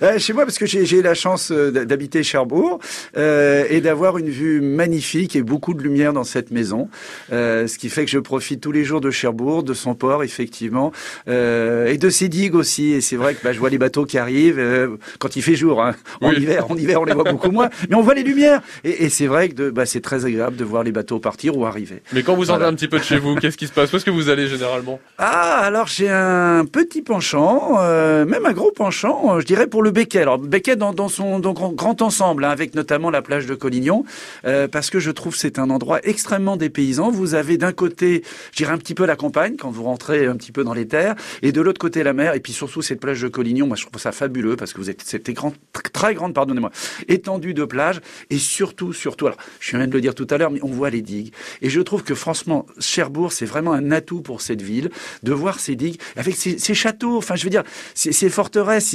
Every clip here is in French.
Euh, chez moi, parce que j'ai eu la chance euh, d'habiter Cherbourg euh, et d'avoir une vue magnifique et beaucoup de lumière dans cette maison, euh, ce qui fait que je profite tous les jours de Cherbourg, de son port effectivement, euh, et de ses digues aussi. Et c'est vrai que bah, je vois les bateaux qui arrivent quand il fait jour. Hein. En hiver, en hiver, on les voit beaucoup moins, mais on voit les lumières. Et, et c'est vrai que bah, c'est très agréable de voir les bateaux partir ou arriver. Mais quand vous voilà. un petit peu de chez vous, qu'est-ce qui se passe? Où est-ce que vous allez généralement? Ah, alors j'ai un petit penchant, même un gros penchant, je dirais pour le le Becquet. Alors Becquet dans, son grand ensemble, hein, avec notamment la plage de Collignon, euh, parce que je trouve c'est un endroit extrêmement dépaysant. Vous avez d'un côté, je dirais un petit peu la campagne quand vous rentrez un petit peu dans les terres, et de l'autre côté la mer, et puis surtout cette plage de Collignon. Moi, je trouve ça fabuleux parce que vous êtes cette grande, très grande, pardonnez-moi, étendue de plage, et surtout, surtout, alors je viens de le dire tout à l'heure, mais on voit les digues, et je trouve que franchement, Cherbourg, c'est vraiment un atout pour cette ville de voir ces digues avec ces, châteaux. Enfin, je veux dire, ces, forteresses,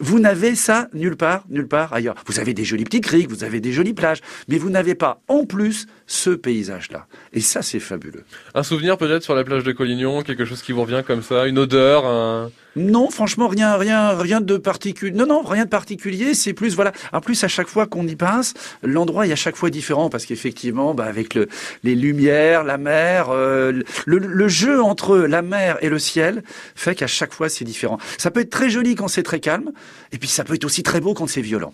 vous vous n'avez ça nulle part, nulle part ailleurs. Vous avez des jolies petites criques, vous avez des jolies plages, mais vous n'avez pas en plus ce paysage-là. Et ça, c'est fabuleux. Un souvenir peut-être sur la plage de Collignon, quelque chose qui vous revient comme ça, une odeur, un... Non, franchement, rien, rien, rien de particulier. Non, non, rien de particulier. C'est plus, voilà. En plus, à chaque fois qu'on y passe, l'endroit est à chaque fois différent parce qu'effectivement, bah, avec le, les lumières, la mer, euh, le, jeu entre la mer et le ciel fait qu'à chaque fois c'est différent. Ça peut être très joli quand c'est très calme, et puis ça peut être aussi très beau quand c'est violent.